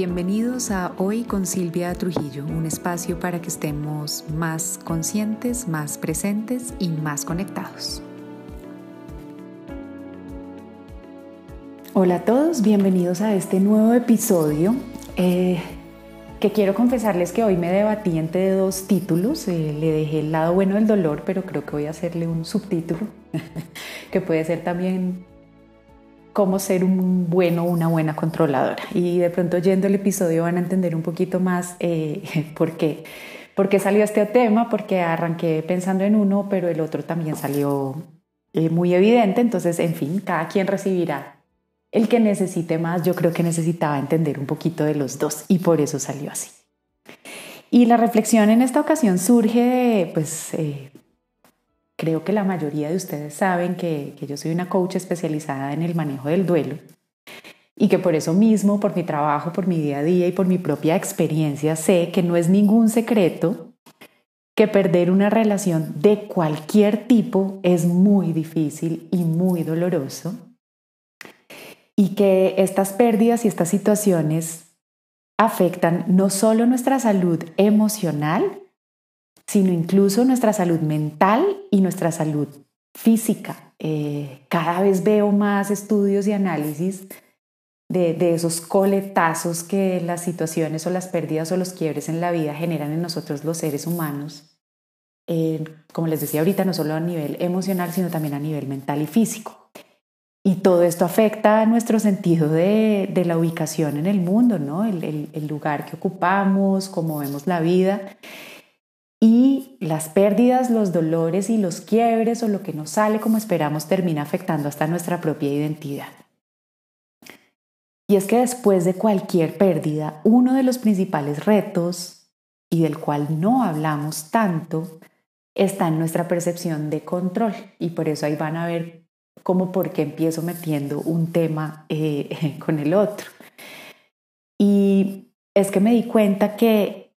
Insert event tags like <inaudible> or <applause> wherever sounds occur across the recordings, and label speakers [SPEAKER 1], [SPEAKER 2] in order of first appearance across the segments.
[SPEAKER 1] Bienvenidos a Hoy con Silvia Trujillo, un espacio para que estemos más conscientes, más presentes y más conectados. Hola a todos, bienvenidos a este nuevo episodio. Eh, que quiero confesarles que hoy me debatí entre dos títulos. Eh, le dejé el lado bueno del dolor, pero creo que voy a hacerle un subtítulo <laughs> que puede ser también cómo ser un bueno una buena controladora. Y de pronto yendo el episodio van a entender un poquito más eh, <laughs> por qué. ¿Por qué salió este tema? Porque arranqué pensando en uno, pero el otro también salió eh, muy evidente. Entonces, en fin, cada quien recibirá el que necesite más. Yo creo que necesitaba entender un poquito de los dos y por eso salió así. Y la reflexión en esta ocasión surge de, pues, eh, Creo que la mayoría de ustedes saben que, yo soy una coach especializada en el manejo del duelo y que por eso mismo, por mi trabajo, por mi día a día y por mi propia experiencia, sé que no es ningún secreto que perder una relación de cualquier tipo es muy difícil y muy doloroso y que estas pérdidas y estas situaciones afectan no solo nuestra salud emocional, sino incluso nuestra salud mental y nuestra salud física. Eh, cada vez veo más estudios y análisis de, esos coletazos que las situaciones o las pérdidas o los quiebres en la vida generan en nosotros los seres humanos. como les decía ahorita, no solo a nivel emocional, sino también a nivel mental y físico. Y todo esto afecta a nuestro sentido de, la ubicación en el mundo, ¿no? El, el lugar que ocupamos, cómo vemos la vida. Y las pérdidas, los dolores y los quiebres o lo que no sale como esperamos termina afectando hasta nuestra propia identidad. Y es que después de cualquier pérdida, uno de los principales retos y del cual no hablamos tanto está en nuestra percepción de control. Y por eso ahí van a ver cómo por qué empiezo metiendo un tema eh, <laughs> con el otro. Y es que me di cuenta que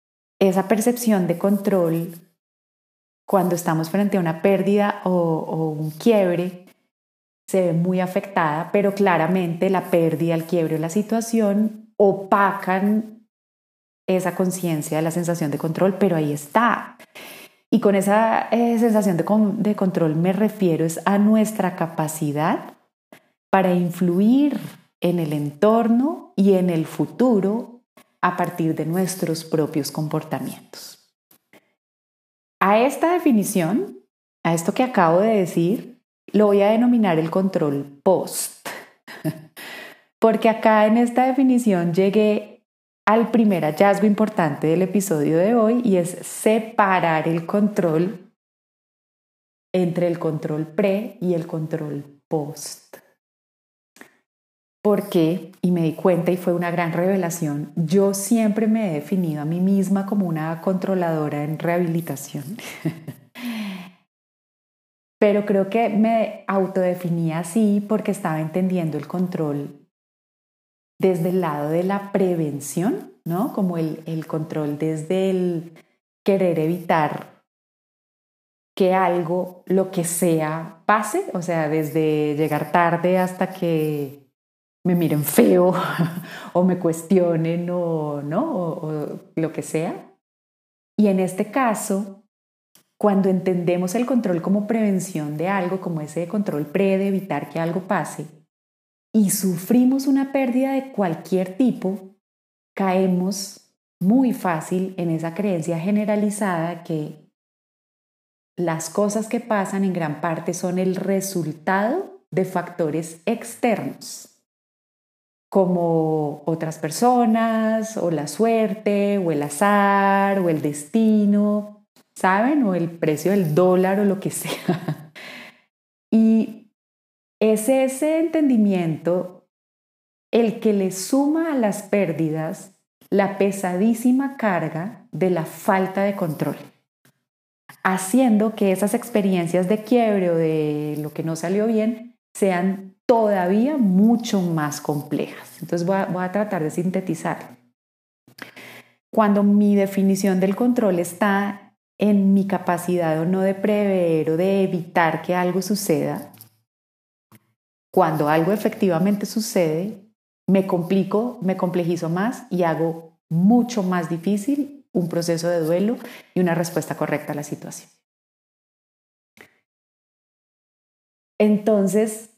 [SPEAKER 1] esa percepción de control cuando estamos frente a una pérdida o, un quiebre se ve muy afectada, pero claramente la pérdida, el quiebre o la situación opacan esa conciencia, la sensación de control, pero ahí está. Y con esa eh, sensación de, de control me refiero es a nuestra capacidad para influir en el entorno y en el futuro a partir de nuestros propios comportamientos. A esta definición, a esto que acabo de decir, lo voy a denominar el control post. <laughs> Porque acá en esta definición llegué al primer hallazgo importante del episodio de hoy y es separar el control entre el control pre y el control post. Porque, y me di cuenta y fue una gran revelación, yo siempre me he definido a mí misma como una controladora en rehabilitación. <laughs> Pero creo que me autodefinía así porque estaba entendiendo el control desde el lado de la prevención, ¿no? Como el, el control desde el querer evitar que algo, lo que sea, pase, o sea, desde llegar tarde hasta que me miren feo <laughs> o me cuestionen o, ¿no? o lo que sea. Y en este caso, cuando entendemos el control como prevención de algo, como ese control pre de evitar que algo pase, y sufrimos una pérdida de cualquier tipo, caemos muy fácil en esa creencia generalizada que las cosas que pasan en gran parte son el resultado de factores externos como otras personas, o la suerte, o el azar, o el destino, ¿saben? O el precio del dólar o lo que <laughs> sea. Y es ese entendimiento el que le suma a las pérdidas la pesadísima carga de la falta de control, haciendo que esas experiencias de quiebre o de lo que no salió bien sean todavía mucho más complejas. Entonces voy a, tratar de sintetizar. Cuando mi definición del control está en mi capacidad o no de prever o de evitar que algo suceda, cuando algo efectivamente sucede, me complico, me complejizo más y hago mucho más difícil un proceso de duelo y una respuesta correcta a la situación. Entonces,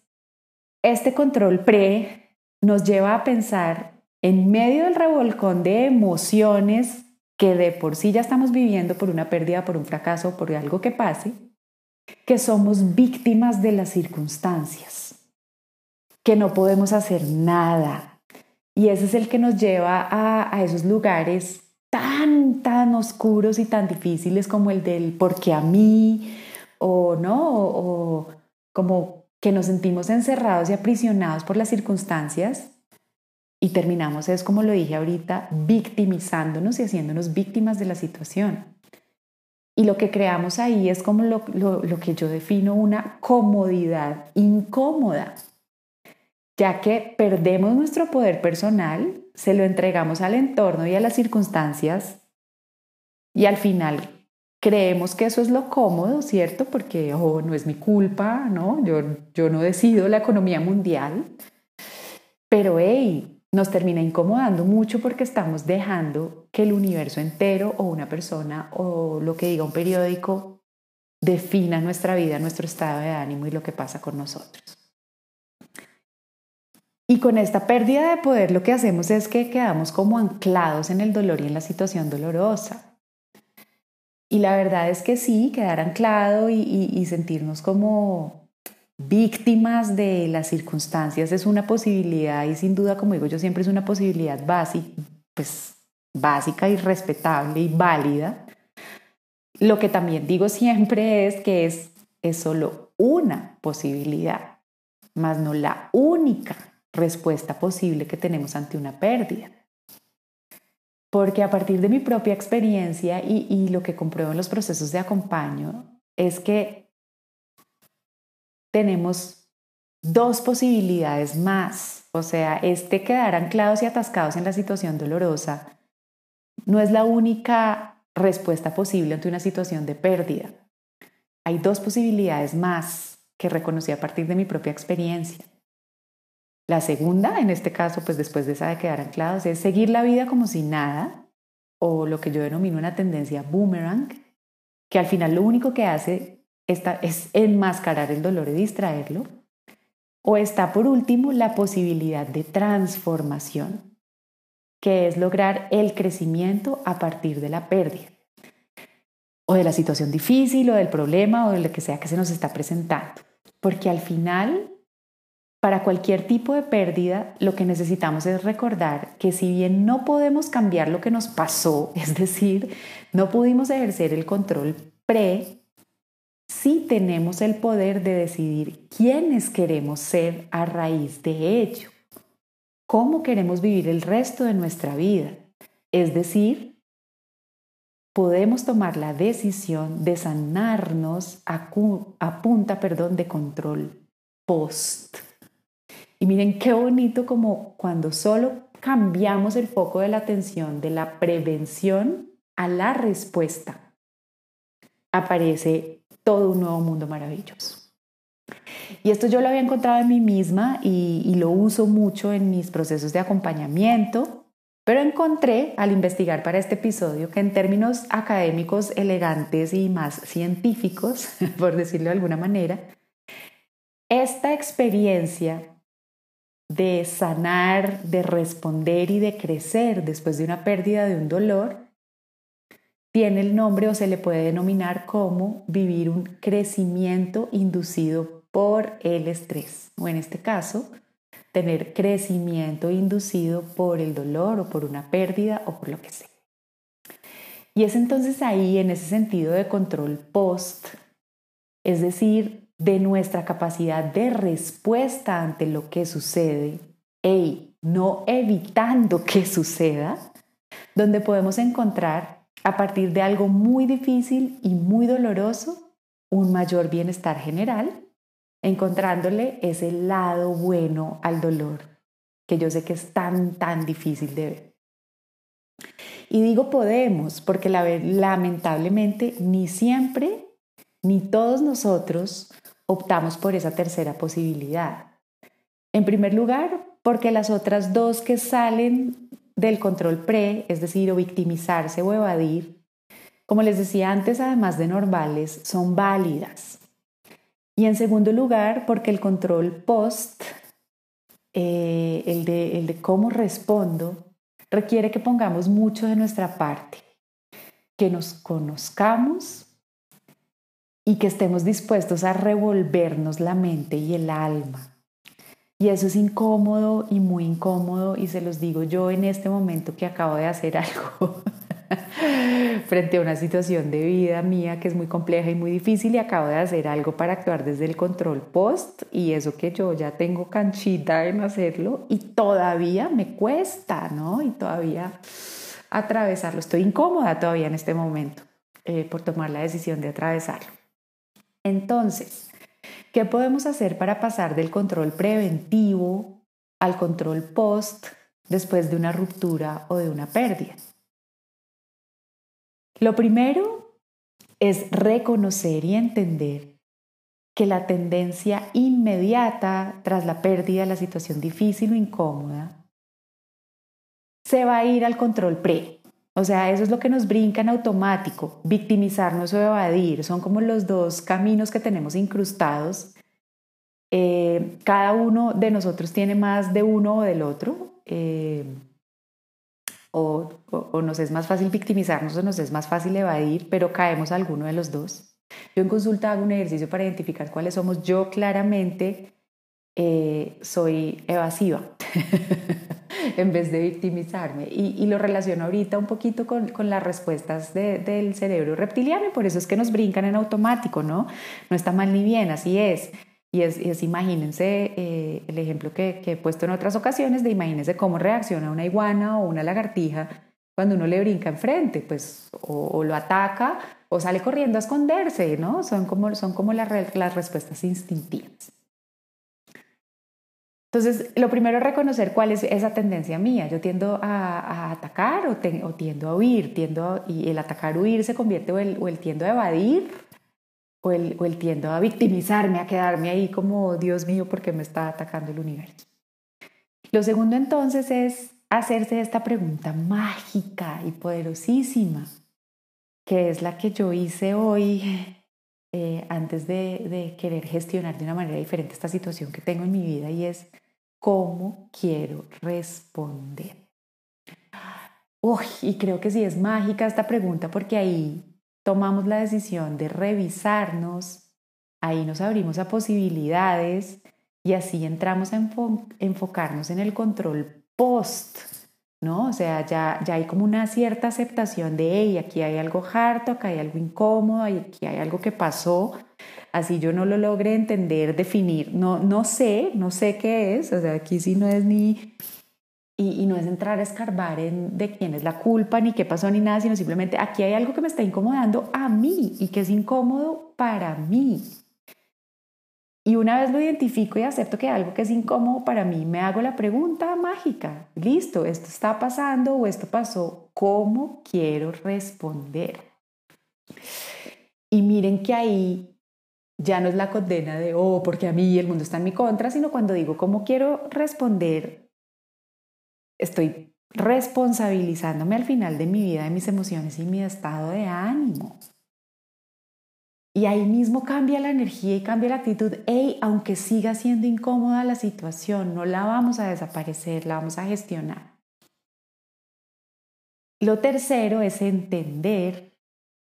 [SPEAKER 1] este control pre nos lleva a pensar en medio del revolcón de emociones que de por sí ya estamos viviendo por una pérdida, por un fracaso, por algo que pase, que somos víctimas de las circunstancias, que no podemos hacer nada. Y ese es el que nos lleva a, esos lugares tan, tan oscuros y tan difíciles como el del porque a mí, o no, o como que nos sentimos encerrados y aprisionados por las circunstancias y terminamos, es como lo dije ahorita, victimizándonos y haciéndonos víctimas de la situación. Y lo que creamos ahí es como lo, lo, que yo defino una comodidad incómoda, ya que perdemos nuestro poder personal, se lo entregamos al entorno y a las circunstancias y al final creemos que eso es lo cómodo, ¿cierto? Porque oh, no es mi culpa, ¿no? Yo, yo no decido la economía mundial. Pero hey, nos termina incomodando mucho porque estamos dejando que el universo entero o una persona o lo que diga un periódico defina nuestra vida, nuestro estado de ánimo y lo que pasa con nosotros. Y con esta pérdida de poder lo que hacemos es que quedamos como anclados en el dolor y en la situación dolorosa. Y la verdad es que sí, quedar anclado y, sentirnos como víctimas de las circunstancias es una posibilidad y sin duda, como digo yo siempre, es una posibilidad básica, pues, básica y respetable y válida. Lo que también digo siempre es que es solo una posibilidad, más no la única respuesta posible que tenemos ante una pérdida. Porque a partir de mi propia experiencia y, lo que compruebo en los procesos de acompaño, es que tenemos dos posibilidades más. O sea, este quedar anclados y atascados en la situación dolorosa no es la única respuesta posible ante una situación de pérdida. Hay dos posibilidades más que reconocí a partir de mi propia experiencia. La segunda, en este caso, pues después de esa de quedar anclados, es seguir la vida como si nada, o lo que yo denomino una tendencia boomerang, que al final lo único que hace esta es enmascarar el dolor y distraerlo. O está por último la posibilidad de transformación, que es lograr el crecimiento a partir de la pérdida, o de la situación difícil, o del problema, o de lo que sea que se nos está presentando. Porque al final, para cualquier tipo de pérdida, lo que necesitamos es recordar que si bien no podemos cambiar lo que nos pasó, <laughs> es decir, no pudimos ejercer el control pre, sí tenemos el poder de decidir quiénes queremos ser a raíz de ello, cómo queremos vivir el resto de nuestra vida. Es decir, podemos tomar la decisión de sanarnos a, punta perdón, de control post. Y miren qué bonito como cuando solo cambiamos el foco de la atención de la prevención a la respuesta, aparece todo un nuevo mundo maravilloso. Y esto yo lo había encontrado en mí misma y, lo uso mucho en mis procesos de acompañamiento, pero encontré al investigar para este episodio que en términos académicos elegantes y más científicos, <laughs> por decirlo de alguna manera, esta experiencia de sanar, de responder y de crecer después de una pérdida de un dolor tiene el nombre o se le puede denominar como vivir un crecimiento inducido por el estrés, o en este caso, tener crecimiento inducido por el dolor o por una pérdida o por lo que sea. Y es entonces ahí, en ese sentido de control post, es decir, de nuestra capacidad de respuesta ante lo que sucede, y no evitando que suceda, donde podemos encontrar a partir de algo muy difícil y muy doloroso, un mayor bienestar general, encontrándole ese lado bueno al dolor, que yo sé que es tan, tan difícil de ver. Y digo podemos, porque lamentablemente ni siempre, ni todos nosotros optamos por esa tercera posibilidad. En primer lugar, porque las otras dos que salen del control pre, es decir, o victimizarse o evadir, como les decía antes, además de normales, son válidas. Y en segundo lugar, porque el control post, eh, el, de, el de cómo respondo, requiere que pongamos mucho de nuestra parte, que nos conozcamos y que estemos dispuestos a revolvernos la mente y el alma. Y eso es incómodo y muy incómodo y se los digo yo en este momento que acabo de hacer <laughs> algo frente a una situación de vida mía que es muy compleja y muy difícil y acabo de hacer algo para actuar desde el control post y eso que yo ya tengo canchita en hacerlo y todavía me cuesta, ¿no? Y todavía atravesarlo. Estoy incómoda todavía en este momento eh, por tomar la decisión de atravesarlo. Entonces, ¿qué podemos hacer para pasar del control preventivo al control post después de una ruptura o de una pérdida? Lo primero es reconocer y entender que la tendencia inmediata tras la pérdida, la situación difícil o incómoda, se va a ir al control pre. O sea, eso es lo que nos brinca en automático, victimizarnos o evadir. Son como los dos caminos que tenemos incrustados. Eh, cada uno de nosotros tiene más de uno o del otro. Eh, o, nos es más fácil victimizarnos o nos es más fácil evadir, pero caemos a alguno de los dos. Yo en consulta hago un ejercicio para identificar cuáles somos. Yo claramente eh, soy evasiva <laughs> en vez de victimizarme y, lo relaciono ahorita un poquito con, con las respuestas del cerebro reptiliano y por eso es que nos brincan en automático, ¿no? No está mal ni bien, así es. Y es, imagínense eh, el ejemplo que, he puesto en otras ocasiones de imagínense cómo reacciona una iguana o una lagartija cuando uno le brinca enfrente, pues o, lo ataca o sale corriendo a esconderse, ¿no? Son como, son como las respuestas instintivas. Entonces, lo primero es reconocer cuál es esa tendencia mía. Yo tiendo a, atacar o, tiendo a huir, tiendo y el atacar huir se convierte o el, tiendo a evadir o el, tiendo a victimizarme, a quedarme ahí como, Dios mío, ¿por qué me está atacando el universo? Lo segundo entonces es hacerse esta pregunta mágica y poderosísima, que es la que yo hice hoy eh, antes de, de, querer gestionar de una manera diferente esta situación que tengo en mi vida y es cómo quiero responder. Uy, y creo que sí es mágica esta pregunta porque ahí tomamos la decisión de revisarnos, ahí nos abrimos a posibilidades y así entramos a enfocarnos en el control post, ¿no? O sea, ya, ya hay como una cierta aceptación de, hey, aquí hay algo harto, acá hay algo incómodo, aquí hay algo que pasó, así yo no lo logre entender, definir, no, no sé, no sé qué es, o sea, aquí sí no es ni y, no es entrar a escarbar en de quién es la culpa, ni qué pasó, ni nada, sino simplemente aquí hay algo que me está incomodando a mí y que es incómodo para mí. Y una vez lo identifico y acepto que algo que es incómodo para mí, me hago la pregunta mágica. Listo, esto está pasando o esto pasó. ¿Cómo quiero responder? Y miren que ahí ya no es la condena de, oh, porque a mí el mundo está en mi contra, sino cuando digo, ¿cómo quiero responder? estoy responsabilizándome al final de mi vida de mis emociones y mi estado de ánimo. Y ahí mismo cambia la energía y cambia la actitud. Hey, aunque siga siendo incómoda la situación, no la vamos a desaparecer, la vamos a gestionar. Lo tercero es entender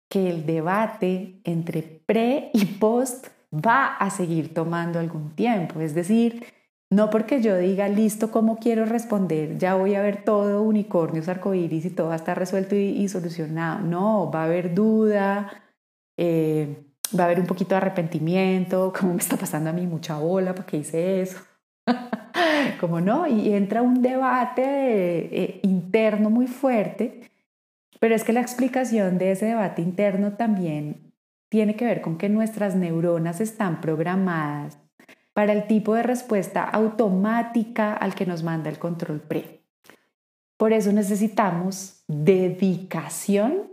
[SPEAKER 1] que el debate entre pre y post va a seguir tomando algún tiempo. Es decir, no porque yo diga, listo, ¿cómo quiero responder? Ya voy a ver todo, unicornios, arcoíris y todo va a estar resuelto y, solucionado. No, va a haber duda, eh, va a haber un poquito de arrepentimiento, como me está pasando a mí mucha bola, ¿para qué hice eso? <laughs> como no, y entra un debate eh, interno muy fuerte, pero es que la explicación de ese debate interno también tiene que ver con que nuestras neuronas están programadas para el tipo de respuesta automática al que nos manda el control pre. Por eso necesitamos dedicación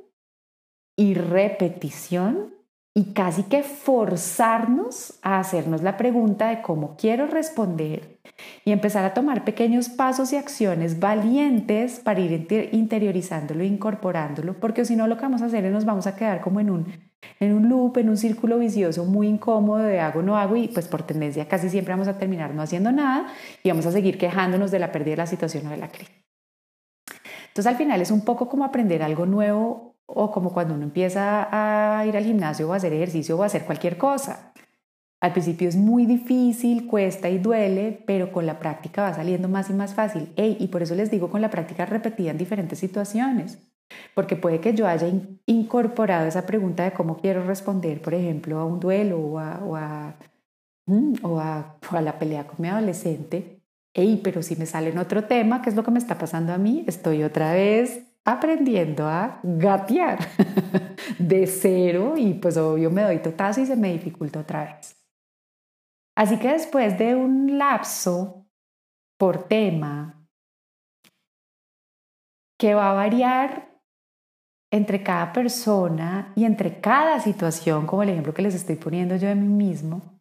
[SPEAKER 1] y repetición y casi que forzarnos a hacernos la pregunta de cómo quiero responder y empezar a tomar pequeños pasos y acciones valientes para ir interiorizándolo incorporándolo, porque si no lo que vamos a hacer es nos vamos a quedar como en un, en un loop, en un círculo vicioso muy incómodo de hago, no hago y pues por tendencia casi siempre vamos a terminar no haciendo nada y vamos a seguir quejándonos de la pérdida de la situación o de la crisis. Entonces al final es un poco como aprender algo nuevo o como cuando uno empieza a ir al gimnasio o a hacer ejercicio o a hacer cualquier cosa. Al principio es muy difícil, cuesta y duele, pero con la práctica va saliendo más y más fácil. y por eso les digo con la práctica repetida en diferentes situaciones, porque puede que yo haya incorporado esa pregunta de cómo quiero responder, por ejemplo, a un duelo o a, o a, mm, o a, o a la pelea con mi adolescente, Ey, pero si me sale en otro tema, ¿qué es lo que me está pasando a mí? Estoy otra vez aprendiendo a gatear <laughs> de cero y pues obvio me doy totazo y se me dificulta otra vez. Así que después de un lapso por tema que va a variar entre cada persona y entre cada situación, como el ejemplo que les estoy poniendo yo de mí mismo,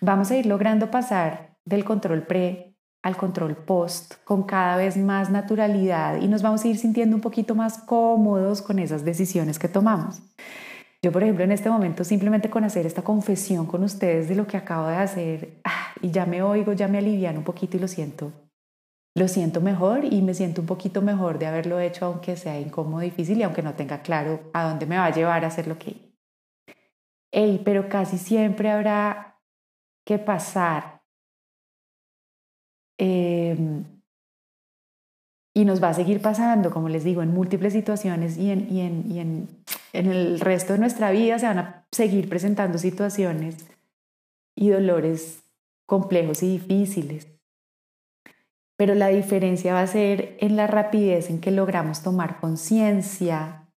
[SPEAKER 1] vamos a ir logrando pasar del control pre al control post con cada vez más naturalidad y nos vamos a ir sintiendo un poquito más cómodos con esas decisiones que tomamos. Yo, por ejemplo, en este momento, simplemente con hacer esta confesión con ustedes de lo que acabo de hacer, ah, y ya me oigo, ya me alivian un poquito y lo siento. Lo siento mejor y me siento un poquito mejor de haberlo hecho, aunque sea incómodo, difícil y aunque no tenga claro a dónde me va a llevar a hacer lo que. Pero casi siempre habrá que pasar Em, y nos va a seguir pasando, como les digo, en múltiples situaciones y, en, y en, en, el resto de nuestra vida se van a seguir presentando situaciones y dolores complejos y difíciles. Pero la diferencia va a ser en la rapidez en que logramos tomar conciencia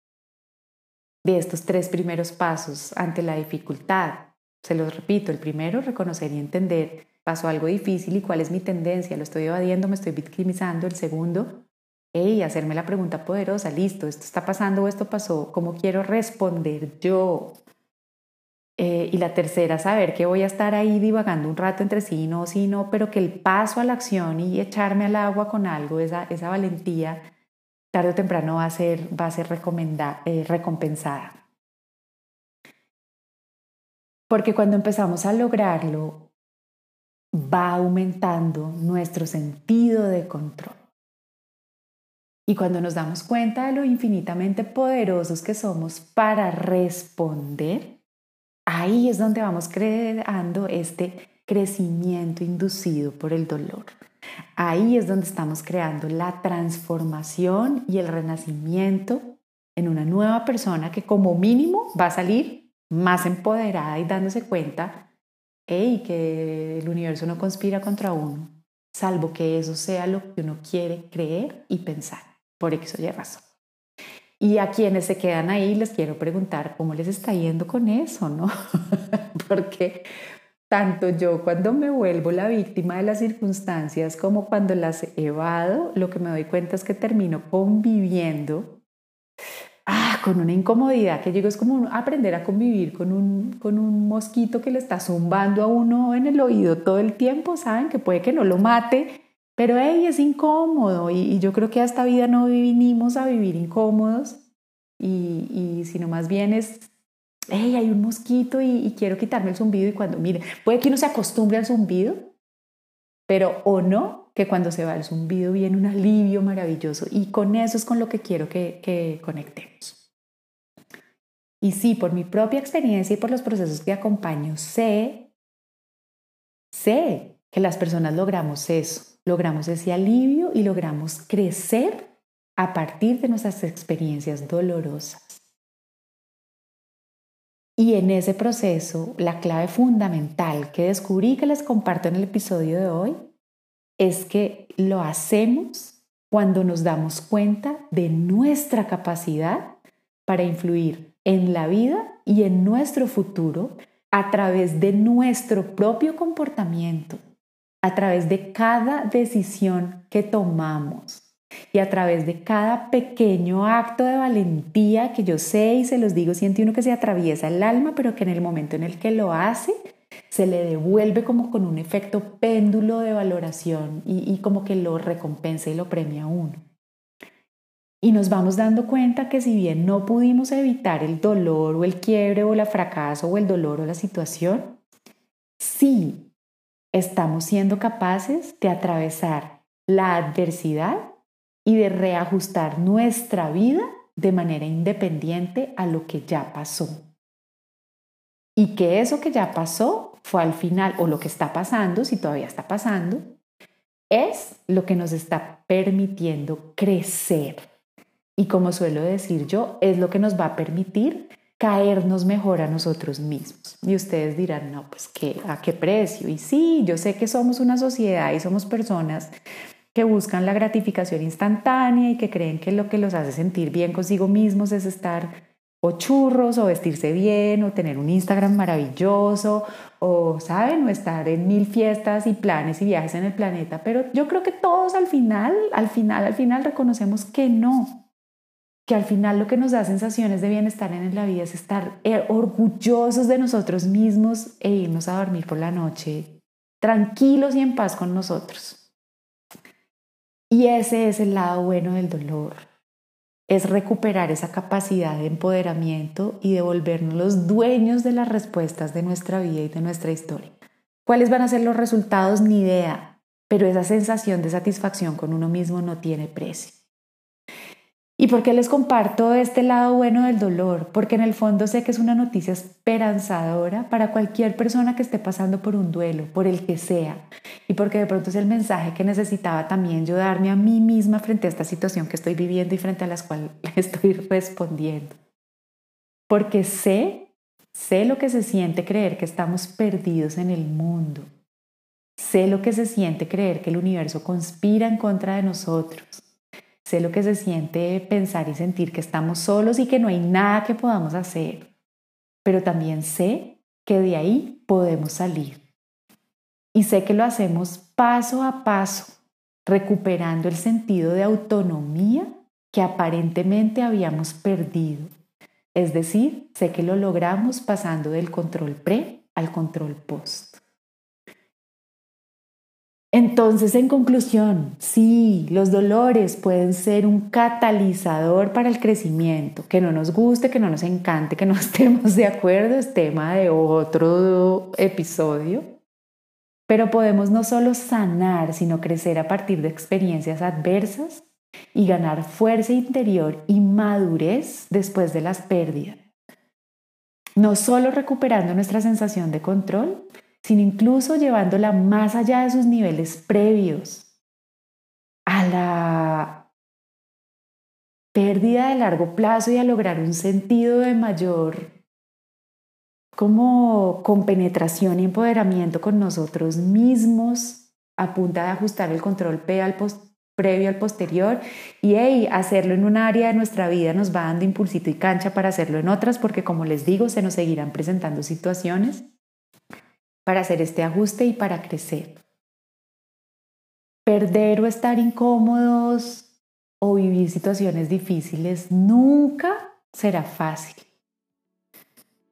[SPEAKER 1] de estos tres primeros pasos ante la dificultad. Se los repito, el primero, reconocer y entender pasó algo difícil y cuál es mi tendencia, lo estoy evadiendo, me estoy victimizando. El segundo, hey, hacerme la pregunta poderosa, listo, esto está pasando o esto pasó, ¿cómo quiero responder yo? Eh, y la tercera, saber que voy a estar ahí divagando un rato entre sí no, sí no, pero que el paso a la acción y echarme al agua con algo, esa, esa valentía, tarde o temprano va a ser, va a ser eh, recompensada. Porque cuando empezamos a lograrlo, va aumentando nuestro sentido de control. Y cuando nos damos cuenta de lo infinitamente poderosos que somos para responder, ahí es donde vamos creando este crecimiento inducido por el dolor. Ahí es donde estamos creando la transformación y el renacimiento en una nueva persona que como mínimo va a salir más empoderada y dándose cuenta y que el universo no conspira contra uno, salvo que eso sea lo que uno quiere creer y pensar, por eso Y razón. Y a quienes se quedan ahí les quiero preguntar cómo les está yendo con eso, ¿no? <laughs> Porque tanto yo cuando me vuelvo la víctima de las circunstancias como cuando las evado, lo que me doy cuenta es que termino conviviendo ah, con una incomodidad que llegó, es como aprender a convivir con un, con un mosquito que le está zumbando a uno en el oído todo el tiempo, ¿saben? Que puede que no lo mate, pero hey, es incómodo y, yo creo que a esta vida no vinimos a vivir incómodos y, y sino más bien es, hey, hay un mosquito y, y quiero quitarme el zumbido y cuando, mire, puede que uno se acostumbre al zumbido, pero o no, que cuando se va el zumbido viene un alivio maravilloso y con eso es con lo que quiero que, que conectemos. Y sí, por mi propia experiencia y por los procesos que acompaño, sé, sé que las personas logramos eso, logramos ese alivio y logramos crecer a partir de nuestras experiencias dolorosas. Y en ese proceso, la clave fundamental que descubrí que les comparto en el episodio de hoy es que lo hacemos cuando nos damos cuenta de nuestra capacidad para influir en la vida y en nuestro futuro a través de nuestro propio comportamiento, a través de cada decisión que tomamos. Y a través de cada pequeño acto de valentía que yo sé y se los digo, siente uno que se atraviesa el alma, pero que en el momento en el que lo hace, se le devuelve como con un efecto péndulo de valoración y, como que lo recompensa y lo premia a uno. Y nos vamos dando cuenta que si bien no pudimos evitar el dolor o el quiebre o el fracaso o el dolor o la situación, sí estamos siendo capaces de atravesar la adversidad y de reajustar nuestra vida de manera independiente a lo que ya pasó. Y que eso que ya pasó fue al final, o lo que está pasando, si todavía está pasando, es lo que nos está permitiendo crecer. Y como suelo decir yo, es lo que nos va a permitir caernos mejor a nosotros mismos. Y ustedes dirán, no, pues ¿qué, ¿a qué precio? Y sí, yo sé que somos una sociedad y somos personas que buscan la gratificación instantánea y que creen que lo que los hace sentir bien consigo mismos es estar o churros o vestirse bien o tener un Instagram maravilloso o, ¿saben? O estar en mil fiestas y planes y viajes en el planeta. Pero yo creo que todos al final, al final, al final reconocemos que no, que al final lo que nos da sensaciones de bienestar en la vida es estar eh, orgullosos de nosotros mismos e irnos a dormir por la noche tranquilos y en paz con nosotros. Y ese es el lado bueno del dolor. Es recuperar esa capacidad de empoderamiento y de volvernos los dueños de las respuestas de nuestra vida y de nuestra historia. ¿Cuáles van a ser los resultados? Ni idea, pero esa sensación de satisfacción con uno mismo no tiene precio. ¿Y por qué les comparto este lado bueno del dolor? Porque en el fondo sé que es una noticia esperanzadora para cualquier persona que esté pasando por un duelo, por el que sea. Y porque de pronto es el mensaje que necesitaba también yo darme a mí misma frente a esta situación que estoy viviendo y frente a la cual <laughs> estoy respondiendo. Porque sé, sé lo que se siente creer que estamos perdidos en el mundo. Sé lo que se siente creer que el universo conspira en contra de nosotros Sé lo que se siente pensar y sentir que estamos solos y que no hay nada que podamos hacer. Pero también sé que de ahí podemos salir. Y sé que lo hacemos paso a paso, recuperando el sentido de autonomía que aparentemente habíamos perdido. Es decir, sé que lo logramos pasando del control pre al control post. Entonces, en conclusión, sí, los dolores pueden ser un catalizador para el crecimiento. Que no nos guste, que no nos encante, que no <laughs> estemos de acuerdo, es tema de otro episodio. Pero podemos no solo sanar, sino crecer a partir de experiencias adversas y ganar fuerza interior y madurez después de las pérdidas. No solo recuperando nuestra sensación de control, sino incluso llevándola más allá de sus niveles previos, a la pérdida de largo plazo y a lograr un sentido de mayor como compenetración y empoderamiento con nosotros mismos a punta de ajustar el control previo al posterior y hacerlo en un área de nuestra vida nos va dando impulsito y cancha para hacerlo en otras porque como les digo se nos seguirán presentando situaciones para hacer este ajuste y para crecer. Perder o estar incómodos o vivir situaciones difíciles nunca será fácil.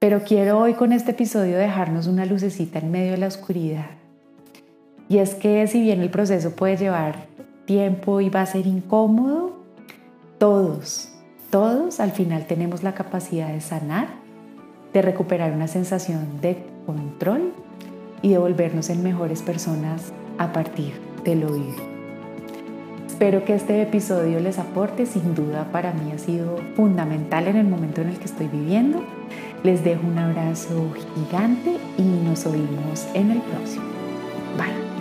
[SPEAKER 1] Pero quiero hoy con este episodio dejarnos una lucecita en medio de la oscuridad. Y es que si bien el proceso puede llevar tiempo y va a ser incómodo, todos, todos al final tenemos la capacidad de sanar, de recuperar una sensación de control y de volvernos en mejores personas a partir de lo vivido. Espero que este episodio les aporte, sin duda para mí ha sido fundamental en el momento en el que estoy viviendo. Les dejo un abrazo gigante y nos oímos en el próximo. Bye.